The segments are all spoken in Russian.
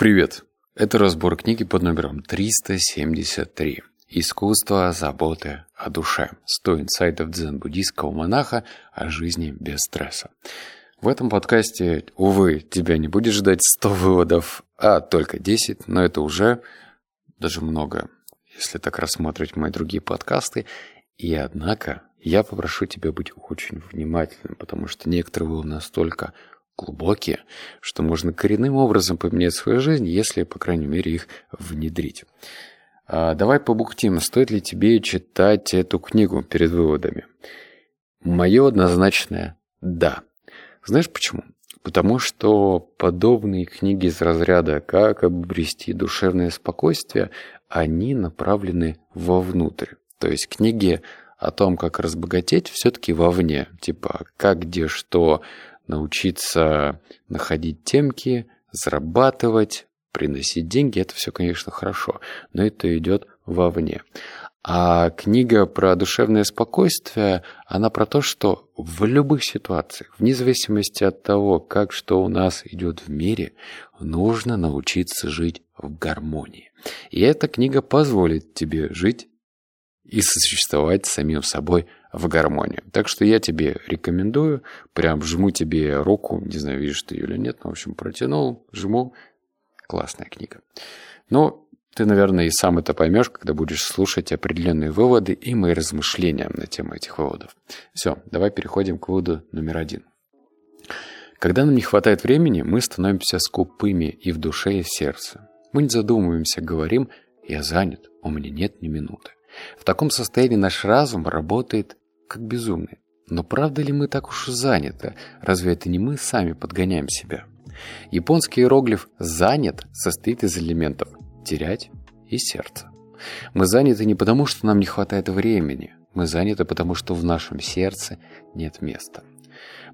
Привет! Это разбор книги под номером 373. Искусство заботы о душе. 100 инсайтов дзен-буддийского монаха о жизни без стресса. В этом подкасте, увы, тебя не будет ждать 100 выводов, а только 10, но это уже даже много, если так рассматривать мои другие подкасты. И однако я попрошу тебя быть очень внимательным, потому что некоторые выводы настолько глубокие, что можно коренным образом поменять свою жизнь, если, по крайней мере, их внедрить. А давай побухтим, стоит ли тебе читать эту книгу перед выводами? Мое однозначное «да». Знаешь почему? Потому что подобные книги из разряда «Как обрести душевное спокойствие», они направлены вовнутрь. То есть книги о том, как разбогатеть, все-таки вовне. Типа, как, где, что, научиться находить темки, зарабатывать, приносить деньги, это все, конечно, хорошо, но это идет вовне. А книга про душевное спокойствие, она про то, что в любых ситуациях, вне зависимости от того, как что у нас идет в мире, нужно научиться жить в гармонии. И эта книга позволит тебе жить и сосуществовать с самим собой в гармонию. Так что я тебе рекомендую, прям жму тебе руку, не знаю, видишь ты ее или нет, но, в общем, протянул, жму. Классная книга. Но ты, наверное, и сам это поймешь, когда будешь слушать определенные выводы и мои размышления на тему этих выводов. Все, давай переходим к выводу номер один. Когда нам не хватает времени, мы становимся скупыми и в душе, и в сердце. Мы не задумываемся, говорим «я занят, у меня нет ни минуты». В таком состоянии наш разум работает как безумный. Но правда ли мы так уж заняты? Разве это не мы сами подгоняем себя? Японский иероглиф «занят» состоит из элементов «терять» и «сердце». Мы заняты не потому, что нам не хватает времени. Мы заняты потому, что в нашем сердце нет места.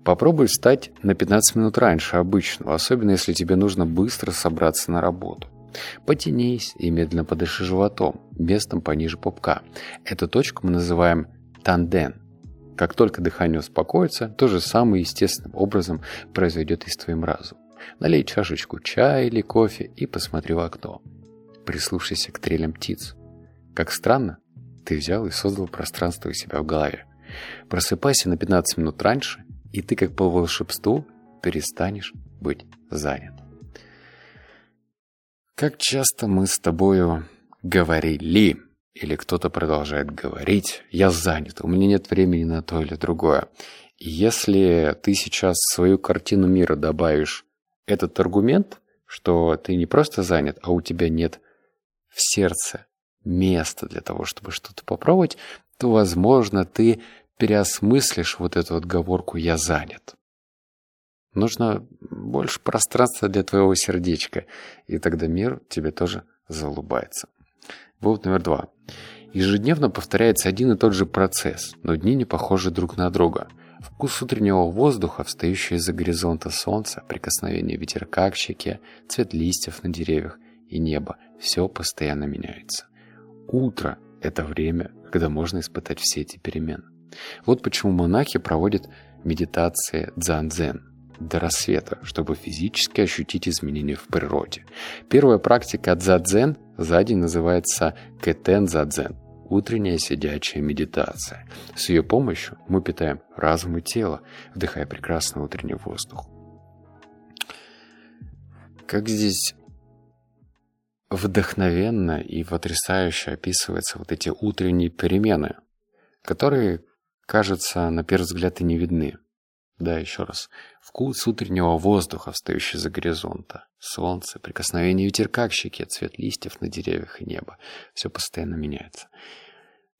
Попробуй встать на 15 минут раньше обычного, особенно если тебе нужно быстро собраться на работу. Потянись и медленно подыши животом, местом пониже пупка. Эту точку мы называем танден. Как только дыхание успокоится, то же самое естественным образом произойдет и с твоим разумом. Налей чашечку чая или кофе и посмотри в окно. Прислушайся к трелям птиц. Как странно, ты взял и создал пространство у себя в голове. Просыпайся на 15 минут раньше, и ты как по волшебству перестанешь быть занят. Как часто мы с тобою говорили, или кто-то продолжает говорить, я занят, у меня нет времени на то или другое. И если ты сейчас в свою картину мира добавишь этот аргумент, что ты не просто занят, а у тебя нет в сердце места для того, чтобы что-то попробовать, то, возможно, ты переосмыслишь вот эту отговорку «я занят». Нужно больше пространства для твоего сердечка, и тогда мир тебе тоже залубается. Вывод номер два. Ежедневно повторяется один и тот же процесс, но дни не похожи друг на друга. Вкус утреннего воздуха, встающего из-за горизонта солнца, прикосновение ветерка к щеке, цвет листьев на деревьях и небо – все постоянно меняется. Утро – это время, когда можно испытать все эти перемены. Вот почему монахи проводят медитации дзан-дзен – до рассвета, чтобы физически ощутить изменения в природе. Первая практика дзадзен за день называется кэтен задзен – утренняя сидячая медитация. С ее помощью мы питаем разум и тело, вдыхая прекрасный утренний воздух. Как здесь вдохновенно и потрясающе описываются вот эти утренние перемены, которые, кажется, на первый взгляд и не видны. Да, еще раз. Вкус утреннего воздуха, встающий за горизонта. Солнце, прикосновение ветерка к щеке, цвет листьев на деревьях и небо. Все постоянно меняется.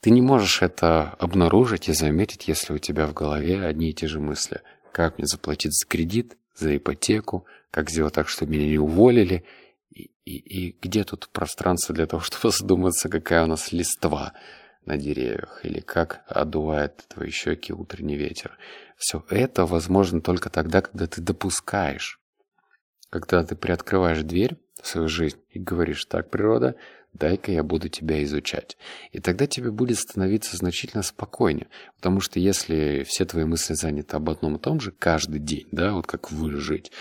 Ты не можешь это обнаружить и заметить, если у тебя в голове одни и те же мысли. Как мне заплатить за кредит, за ипотеку, как сделать так, чтобы меня не уволили, и, и, и где тут пространство для того, чтобы задуматься, какая у нас листва на деревьях, или как одувает твои щеки утренний ветер. Все это возможно только тогда, когда ты допускаешь. Когда ты приоткрываешь дверь в свою жизнь и говоришь, так, природа, дай-ка я буду тебя изучать. И тогда тебе будет становиться значительно спокойнее. Потому что если все твои мысли заняты об одном и том же каждый день, да, вот как выжить,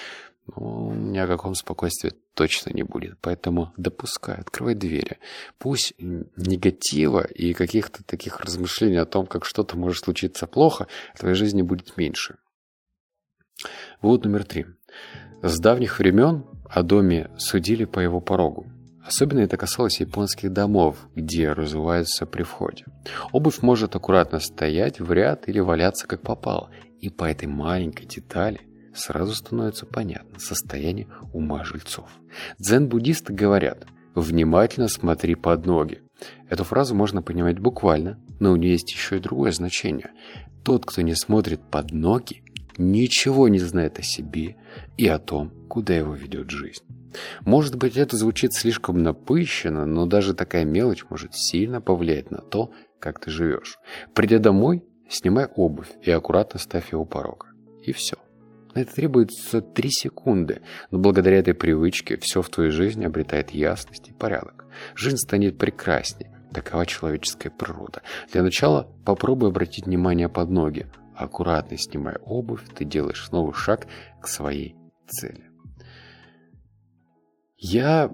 ну, ни о каком спокойствии точно не будет. Поэтому допускай, открывай двери. Пусть негатива и каких-то таких размышлений о том, как что-то может случиться плохо, в твоей жизни будет меньше. Вывод номер три. С давних времен о доме судили по его порогу. Особенно это касалось японских домов, где разуваются при входе. Обувь может аккуратно стоять в ряд или валяться как попало. И по этой маленькой детали сразу становится понятно состояние ума жильцов. Дзен-буддисты говорят «внимательно смотри под ноги». Эту фразу можно понимать буквально, но у нее есть еще и другое значение. Тот, кто не смотрит под ноги, ничего не знает о себе и о том, куда его ведет жизнь. Может быть, это звучит слишком напыщенно, но даже такая мелочь может сильно повлиять на то, как ты живешь. Придя домой, снимай обувь и аккуратно ставь его порога. И все. На это требуется 3 секунды, но благодаря этой привычке все в твоей жизни обретает ясность и порядок. Жизнь станет прекраснее. Такова человеческая природа. Для начала попробуй обратить внимание под ноги. Аккуратно снимая обувь, ты делаешь новый шаг к своей цели. Я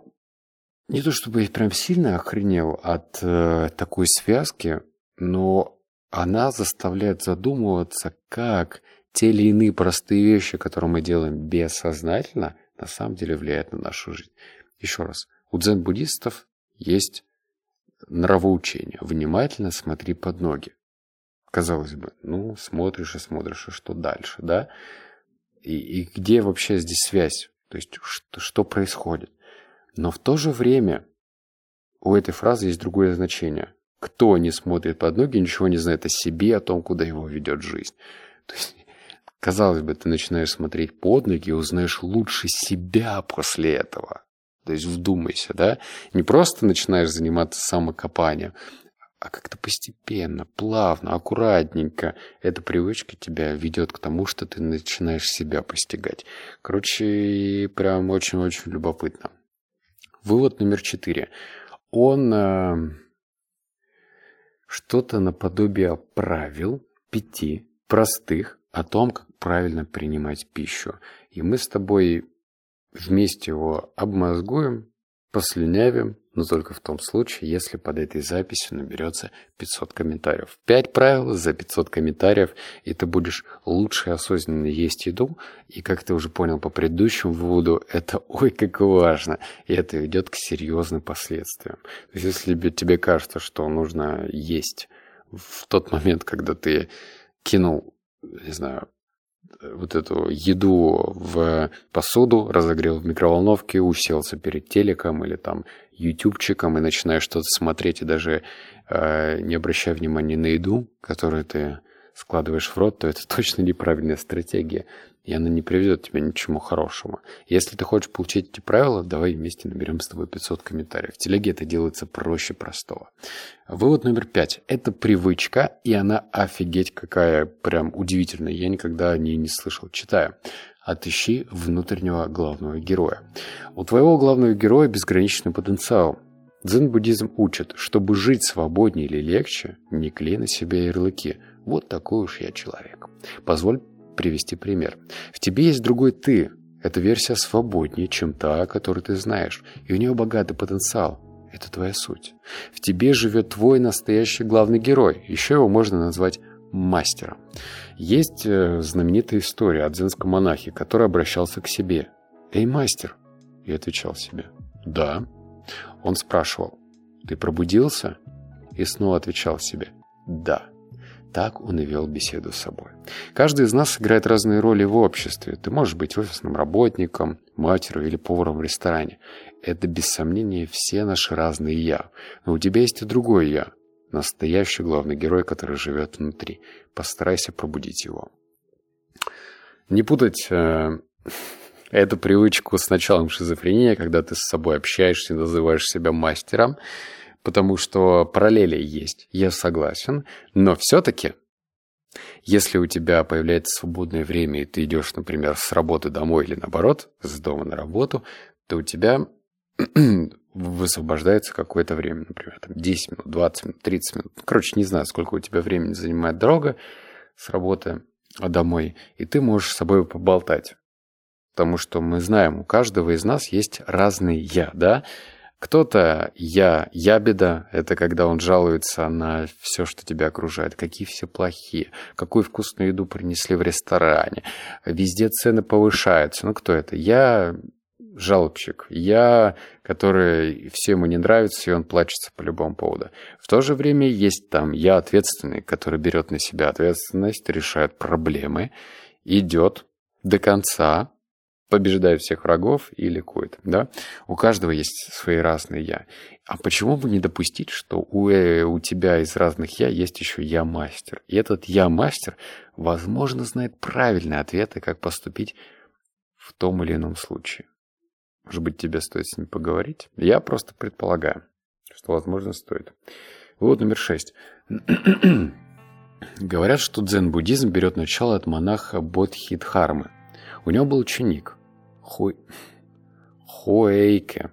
не то чтобы прям сильно охренел от э, такой связки, но она заставляет задумываться, как те или иные простые вещи, которые мы делаем бессознательно, на самом деле влияют на нашу жизнь. Еще раз, у дзен-буддистов есть нравоучение. Внимательно смотри под ноги. Казалось бы, ну, смотришь и смотришь, и что дальше, да? И, и где вообще здесь связь? То есть, что, что происходит? Но в то же время у этой фразы есть другое значение. Кто не смотрит под ноги, ничего не знает о себе, о том, куда его ведет жизнь. То есть, казалось бы, ты начинаешь смотреть под ноги и узнаешь лучше себя после этого. То есть вдумайся, да? Не просто начинаешь заниматься самокопанием, а как-то постепенно, плавно, аккуратненько эта привычка тебя ведет к тому, что ты начинаешь себя постигать. Короче, прям очень-очень любопытно. Вывод номер четыре. Он э, что-то наподобие правил пяти простых о том, как правильно принимать пищу. И мы с тобой вместе его обмозгуем, послюнявим, но только в том случае, если под этой записью наберется 500 комментариев. 5 правил за 500 комментариев, и ты будешь лучше осознанно есть еду. И как ты уже понял по предыдущему выводу, это ой как важно, и это ведет к серьезным последствиям. То есть если тебе кажется, что нужно есть в тот момент, когда ты кинул, не знаю, вот эту еду в посуду, разогрел в микроволновке, уселся перед телеком или там ютубчиком и начинаешь что-то смотреть и даже э, не обращая внимания на еду, которую ты складываешь в рот, то это точно неправильная стратегия и она не приведет тебя ни к чему хорошему. Если ты хочешь получить эти правила, давай вместе наберем с тобой 500 комментариев. В телеге это делается проще простого. Вывод номер пять. Это привычка, и она офигеть какая прям удивительная. Я никогда о ней не слышал, читая. Отыщи внутреннего главного героя. У твоего главного героя безграничный потенциал. Дзен-буддизм учит, чтобы жить свободнее или легче, не клей на себе ярлыки. Вот такой уж я человек. Позволь привести пример. В тебе есть другой ты. Эта версия свободнее, чем та, которую ты знаешь, и у нее богатый потенциал. Это твоя суть. В тебе живет твой настоящий главный герой. Еще его можно назвать мастером. Есть э, знаменитая история о дзенском монахе, который обращался к себе. «Эй, мастер!» И отвечал себе. «Да». Он спрашивал. «Ты пробудился?» И снова отвечал себе. «Да». Так он и вел беседу с собой. Каждый из нас играет разные роли в обществе. Ты можешь быть офисным работником, матерью или поваром в ресторане. Это, без сомнения, все наши разные «я». Но у тебя есть и другой «я». Настоящий главный герой, который живет внутри. Постарайся пробудить его. Не путать э, эту привычку с началом шизофрении, когда ты с собой общаешься и называешь себя мастером – потому что параллели есть, я согласен, но все-таки, если у тебя появляется свободное время, и ты идешь, например, с работы домой или наоборот, с дома на работу, то у тебя высвобождается какое-то время, например, там 10 минут, 20 минут, 30 минут. Короче, не знаю, сколько у тебя времени занимает дорога с работы домой, и ты можешь с собой поболтать. Потому что мы знаем, у каждого из нас есть разный «я», да? Кто-то «я» ябеда, это когда он жалуется на все, что тебя окружает, какие все плохие, какую вкусную еду принесли в ресторане, везде цены повышаются. Ну, кто это? Я жалобщик, я, который всем ему не нравится, и он плачется по любому поводу. В то же время есть там я ответственный, который берет на себя ответственность, решает проблемы, идет до конца, побеждает всех врагов и ликует. Да? У каждого есть свои разные «я». А почему бы не допустить, что у, э, у тебя из разных «я» есть еще «я-мастер»? И этот «я-мастер», возможно, знает правильные ответы, как поступить в том или ином случае. Может быть, тебе стоит с ним поговорить? Я просто предполагаю, что, возможно, стоит. Вот номер шесть. Говорят, что дзен-буддизм берет начало от монаха Бодхидхармы. У него был ученик Ху... Хуэйке.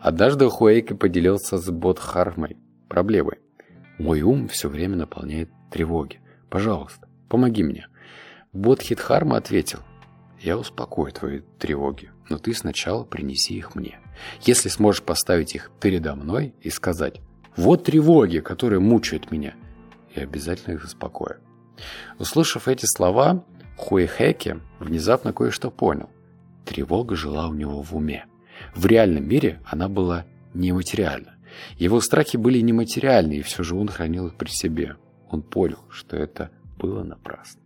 Однажды Хуэйке поделился с Бодхармой проблемой. «Мой ум все время наполняет тревоги. Пожалуйста, помоги мне». Бодхидхарма ответил, «Я успокою твои тревоги но ты сначала принеси их мне. Если сможешь поставить их передо мной и сказать «Вот тревоги, которые мучают меня», я обязательно их успокою. Услышав эти слова, Хуэхэке внезапно кое-что понял. Тревога жила у него в уме. В реальном мире она была нематериальна. Его страхи были нематериальны, и все же он хранил их при себе. Он понял, что это было напрасно.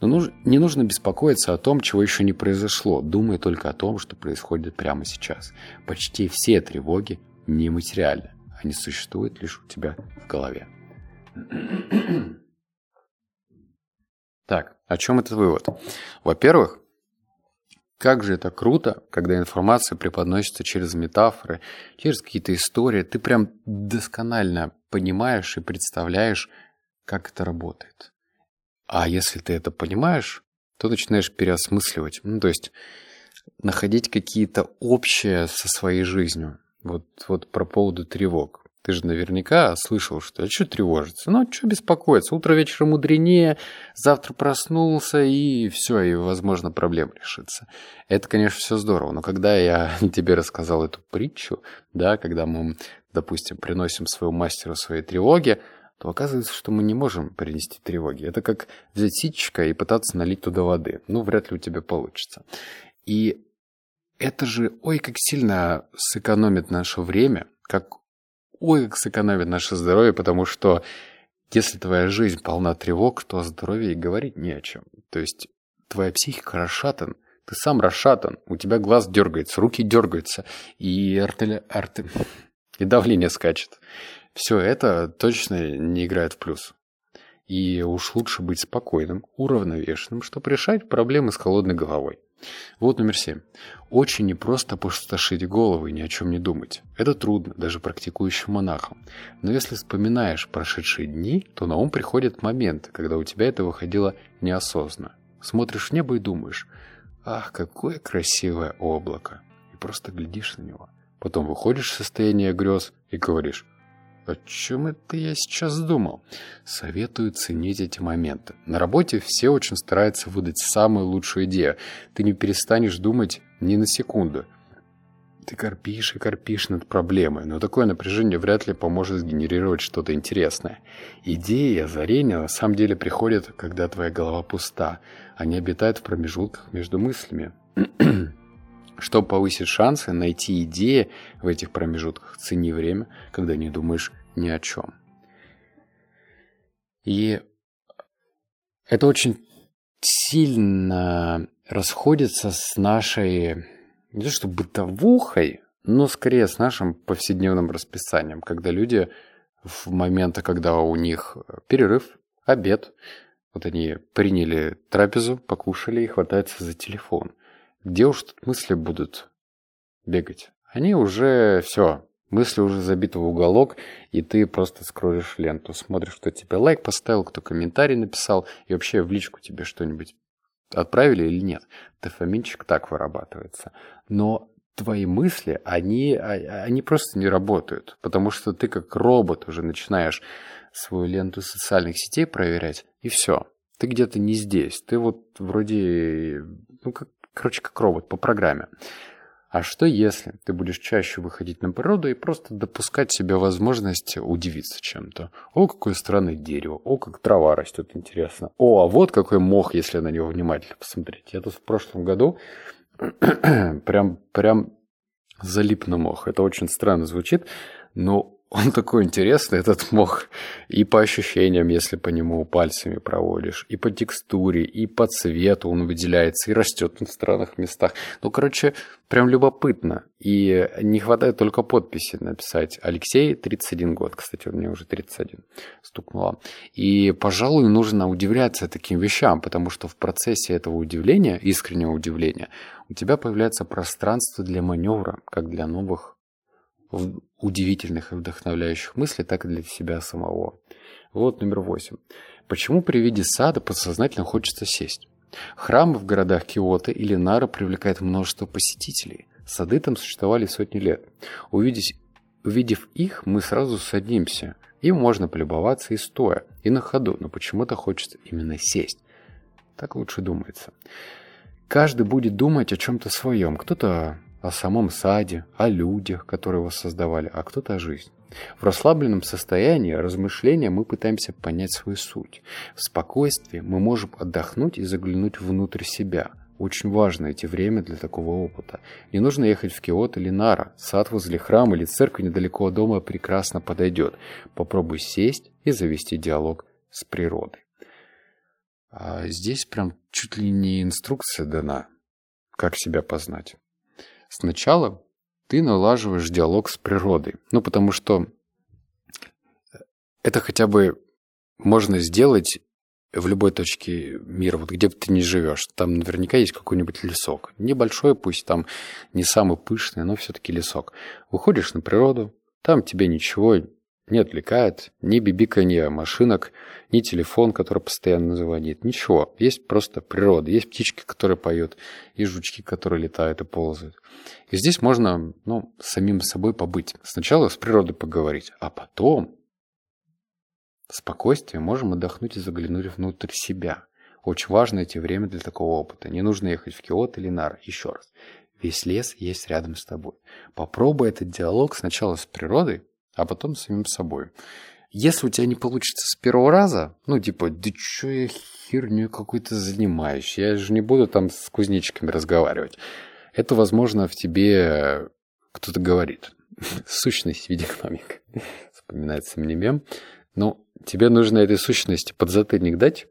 Но нуж, не нужно беспокоиться о том, чего еще не произошло, думая только о том, что происходит прямо сейчас. Почти все тревоги нематериальны. Они существуют лишь у тебя в голове. О чем этот вывод? Во-первых, как же это круто, когда информация преподносится через метафоры, через какие-то истории. Ты прям досконально понимаешь и представляешь, как это работает. А если ты это понимаешь, то начинаешь переосмысливать. Ну, то есть находить какие-то общие со своей жизнью. Вот, вот про поводу тревог. Ты же наверняка слышал, что а что тревожиться? Ну, что беспокоиться? Утро вечера мудренее, завтра проснулся, и все, и, возможно, проблема решится. Это, конечно, все здорово, но когда я тебе рассказал эту притчу, да, когда мы, допустим, приносим своему мастеру свои тревоги, то оказывается, что мы не можем принести тревоги. Это как взять ситечко и пытаться налить туда воды. Ну, вряд ли у тебя получится. И это же, ой, как сильно сэкономит наше время, как, ой, как сэкономит наше здоровье, потому что если твоя жизнь полна тревог, то о здоровье и говорить не о чем. То есть твоя психика расшатан, ты сам расшатан, у тебя глаз дергается, руки дергаются, и, артели... арте... и давление скачет все это точно не играет в плюс. И уж лучше быть спокойным, уравновешенным, чтобы решать проблемы с холодной головой. Вот номер семь. Очень непросто опустошить голову и ни о чем не думать. Это трудно, даже практикующим монахам. Но если вспоминаешь прошедшие дни, то на ум приходят моменты, когда у тебя это выходило неосознанно. Смотришь в небо и думаешь, ах, какое красивое облако. И просто глядишь на него. Потом выходишь в состояние грез и говоришь, о чем это я сейчас думал? Советую ценить эти моменты. На работе все очень стараются выдать самую лучшую идею. Ты не перестанешь думать ни на секунду. Ты корпишь и корпишь над проблемой, но такое напряжение вряд ли поможет сгенерировать что-то интересное. Идеи и озарения на самом деле приходят, когда твоя голова пуста. Они обитают в промежутках между мыслями. Чтобы повысить шансы найти идеи в этих промежутках, цени время, когда не думаешь ни о чем. И это очень сильно расходится с нашей, не то что бытовухой, но скорее с нашим повседневным расписанием, когда люди в моменты, когда у них перерыв, обед, вот они приняли трапезу, покушали и хватаются за телефон. Где уж тут мысли будут бегать? Они уже все, Мысли уже забиты в уголок, и ты просто скроллишь ленту, смотришь, кто тебе лайк поставил, кто комментарий написал, и вообще в личку тебе что-нибудь отправили или нет. Дофаминчик так вырабатывается. Но твои мысли, они, а, они просто не работают, потому что ты как робот уже начинаешь свою ленту социальных сетей проверять, и все. Ты где-то не здесь. Ты вот вроде, ну как, Короче, как робот по программе. А что если ты будешь чаще выходить на природу и просто допускать себе возможность удивиться чем-то? О, какое странное дерево, о, как трава растет, интересно. О, а вот какой мох, если на него внимательно посмотреть. Я тут в прошлом году прям, прям залип на мох. Это очень странно звучит, но он такой интересный, этот мох, и по ощущениям, если по нему пальцами проводишь, и по текстуре, и по цвету он выделяется, и растет в странных местах. Ну, короче, прям любопытно. И не хватает только подписи написать. Алексей, 31 год, кстати, у меня уже 31 стукнуло. И, пожалуй, нужно удивляться таким вещам, потому что в процессе этого удивления, искреннего удивления, у тебя появляется пространство для маневра, как для новых удивительных и вдохновляющих мыслей, так и для себя самого. Вот номер восемь. Почему при виде сада подсознательно хочется сесть? Храмы в городах Киото или Нара привлекают множество посетителей. Сады там существовали сотни лет. Увидеть, увидев их, мы сразу садимся. Им можно полюбоваться и стоя, и на ходу, но почему-то хочется именно сесть. Так лучше думается. Каждый будет думать о чем-то своем. Кто-то о самом саде, о людях, которые его создавали, а кто-то о жизни. В расслабленном состоянии размышления мы пытаемся понять свою суть. В спокойствии мы можем отдохнуть и заглянуть внутрь себя. Очень важно эти время для такого опыта. Не нужно ехать в Киото или Нара. Сад возле храма или церкви недалеко от дома прекрасно подойдет. Попробуй сесть и завести диалог с природой. А здесь прям чуть ли не инструкция дана, как себя познать. Сначала ты налаживаешь диалог с природой. Ну, потому что это хотя бы можно сделать в любой точке мира, вот где бы ты ни живешь. Там наверняка есть какой-нибудь лесок. Небольшой, пусть там не самый пышный, но все-таки лесок. Выходишь на природу, там тебе ничего не отвлекает, ни бибиканье машинок, ни телефон, который постоянно звонит, ничего. Есть просто природа, есть птички, которые поют, и жучки, которые летают и ползают. И здесь можно, ну, самим собой побыть. Сначала с природой поговорить, а потом в спокойствии можем отдохнуть и заглянуть внутрь себя. Очень важно найти время для такого опыта. Не нужно ехать в Киото или Нар. Еще раз. Весь лес есть рядом с тобой. Попробуй этот диалог сначала с природой, а потом самим собой. Если у тебя не получится с первого раза, ну, типа, да что я херню какой-то занимаюсь, я же не буду там с кузнечиками разговаривать. Это, возможно, в тебе кто-то говорит. Сущность в виде экономика. Вспоминается мне мем. Но тебе нужно этой сущности подзатыльник дать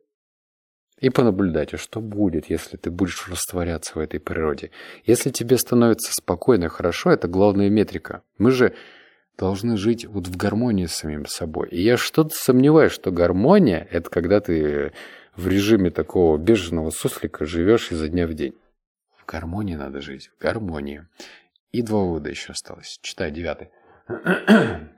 и понаблюдать, а что будет, если ты будешь растворяться в этой природе. Если тебе становится спокойно хорошо, это главная метрика. Мы же должны жить вот в гармонии с самим собой. И я что-то сомневаюсь, что гармония – это когда ты в режиме такого беженого суслика живешь изо дня в день. В гармонии надо жить, в гармонии. И два вывода еще осталось. Читай девятый.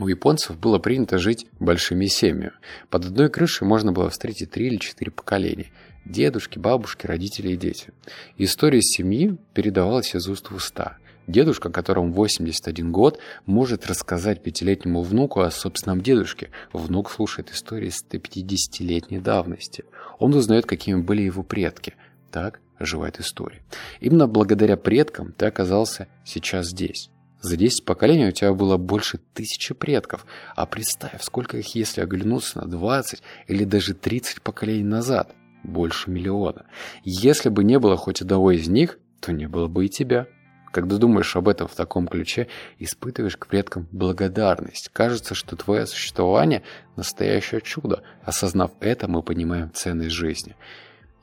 У японцев было принято жить большими семьями. Под одной крышей можно было встретить три или четыре поколения. Дедушки, бабушки, родители и дети. История семьи передавалась из уст в уста – Дедушка, которому 81 год, может рассказать пятилетнему внуку о собственном дедушке. Внук слушает истории 150-летней давности. Он узнает, какими были его предки. Так оживает история. Именно благодаря предкам ты оказался сейчас здесь. За 10 поколений у тебя было больше тысячи предков. А представь, сколько их, если оглянуться на 20 или даже 30 поколений назад. Больше миллиона. Если бы не было хоть одного из них, то не было бы и тебя. Когда думаешь об этом в таком ключе, испытываешь к предкам благодарность. Кажется, что твое существование – настоящее чудо. Осознав это, мы понимаем ценность жизни.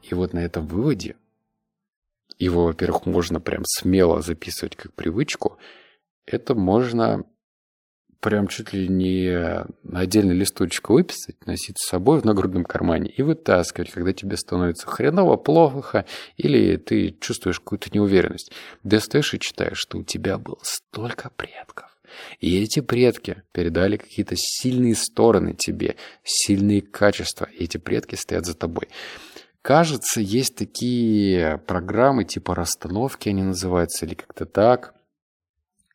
И вот на этом выводе, его, во-первых, можно прям смело записывать как привычку, это можно прям чуть ли не отдельный листочек выписать, носить с собой в нагрудном кармане и вытаскивать, когда тебе становится хреново, плохо, или ты чувствуешь какую-то неуверенность. Достаешь и читаешь, что у тебя было столько предков. И эти предки передали какие-то сильные стороны тебе, сильные качества. И эти предки стоят за тобой. Кажется, есть такие программы типа расстановки, они называются, или как-то так,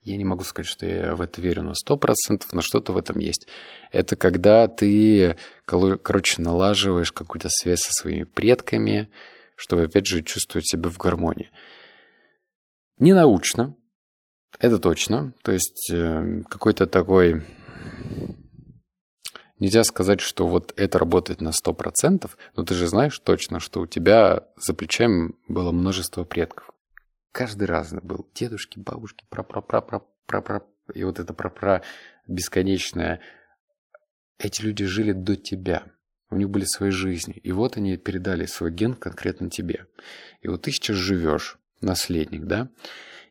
я не могу сказать, что я в это верю на 100%, но что-то в этом есть. Это когда ты, короче, налаживаешь какую-то связь со своими предками, чтобы, опять же, чувствовать себя в гармонии. Не научно, это точно. То есть э, какой-то такой... Нельзя сказать, что вот это работает на 100%, но ты же знаешь точно, что у тебя за плечами было множество предков. Каждый раз был. Дедушки, бабушки, пра-пра-пра-пра-пра-пра. И вот это пра-пра бесконечное. Эти люди жили до тебя. У них были свои жизни. И вот они передали свой ген конкретно тебе. И вот ты сейчас живешь, наследник, да?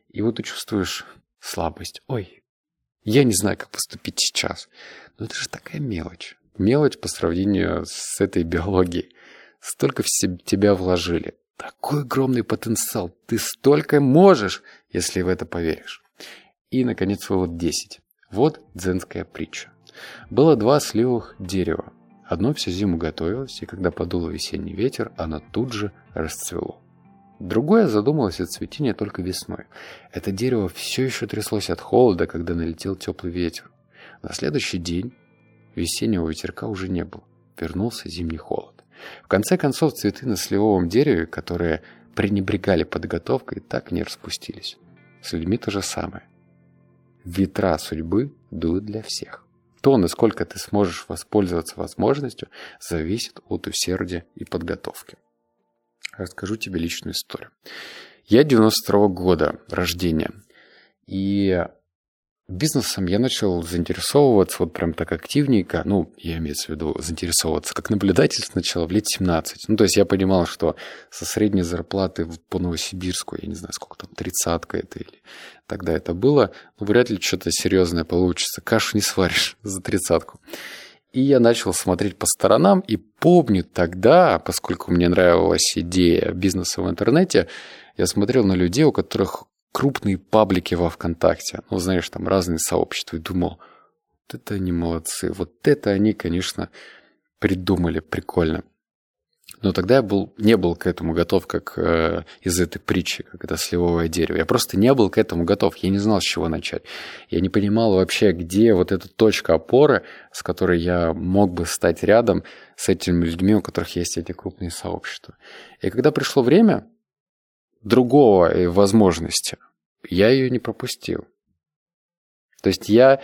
И вот ты чувствуешь слабость. Ой, я не знаю, как поступить сейчас. Но это же такая мелочь. Мелочь по сравнению с этой биологией. Столько в тебя вложили. Такой огромный потенциал. Ты столько можешь, если в это поверишь. И, наконец, вывод 10. Вот дзенская притча. Было два сливых дерева. Одно всю зиму готовилось, и когда подул весенний ветер, оно тут же расцвело. Другое задумалось о цветении только весной. Это дерево все еще тряслось от холода, когда налетел теплый ветер. На следующий день весеннего ветерка уже не было. Вернулся зимний холод. В конце концов, цветы на сливовом дереве, которые пренебрегали подготовкой, так не распустились. С людьми то же самое. Ветра судьбы дуют для всех. То, насколько ты сможешь воспользоваться возможностью, зависит от усердия и подготовки расскажу тебе личную историю. Я 92 -го года рождения. И бизнесом я начал заинтересовываться вот прям так активненько. Ну, я имею в виду заинтересовываться как наблюдатель сначала в лет 17. Ну, то есть я понимал, что со средней зарплаты по Новосибирску, я не знаю, сколько там, тридцатка это или тогда это было, ну, вряд ли что-то серьезное получится. Кашу не сваришь за тридцатку. И я начал смотреть по сторонам, и помню тогда, поскольку мне нравилась идея бизнеса в интернете, я смотрел на людей, у которых крупные паблики во ВКонтакте, ну, знаешь, там разные сообщества, и думал, вот это они молодцы, вот это они, конечно, придумали прикольно. Но тогда я был, не был к этому готов, как э, из этой притчи, как это сливовое дерево. Я просто не был к этому готов. Я не знал, с чего начать. Я не понимал вообще, где вот эта точка опоры, с которой я мог бы стать рядом с этими людьми, у которых есть эти крупные сообщества. И когда пришло время другого э, возможности, я ее не пропустил. То есть я,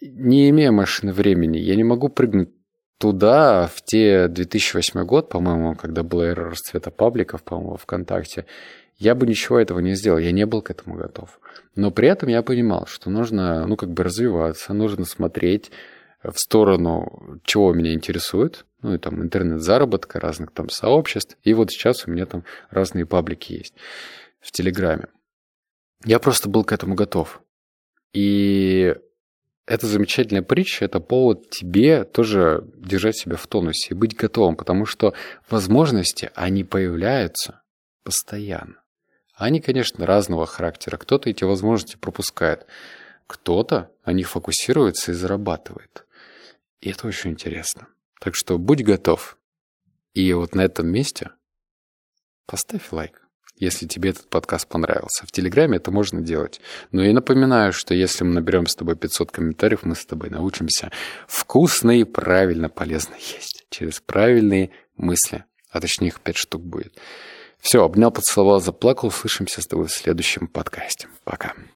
не имея машины времени, я не могу прыгнуть туда в те 2008 год, по-моему, когда была эра расцвета пабликов, по-моему, ВКонтакте, я бы ничего этого не сделал, я не был к этому готов. Но при этом я понимал, что нужно, ну, как бы развиваться, нужно смотреть в сторону, чего меня интересует, ну, и там интернет-заработка, разных там сообществ. И вот сейчас у меня там разные паблики есть в Телеграме. Я просто был к этому готов. И это замечательная притча, это повод тебе тоже держать себя в тонусе и быть готовым, потому что возможности, они появляются постоянно. Они, конечно, разного характера. Кто-то эти возможности пропускает, кто-то о них фокусируется и зарабатывает. И это очень интересно. Так что будь готов. И вот на этом месте поставь лайк если тебе этот подкаст понравился. В Телеграме это можно делать. Но я напоминаю, что если мы наберем с тобой 500 комментариев, мы с тобой научимся вкусно и правильно полезно есть. Через правильные мысли. А точнее их 5 штук будет. Все, обнял, поцеловал, заплакал. Услышимся с тобой в следующем подкасте. Пока.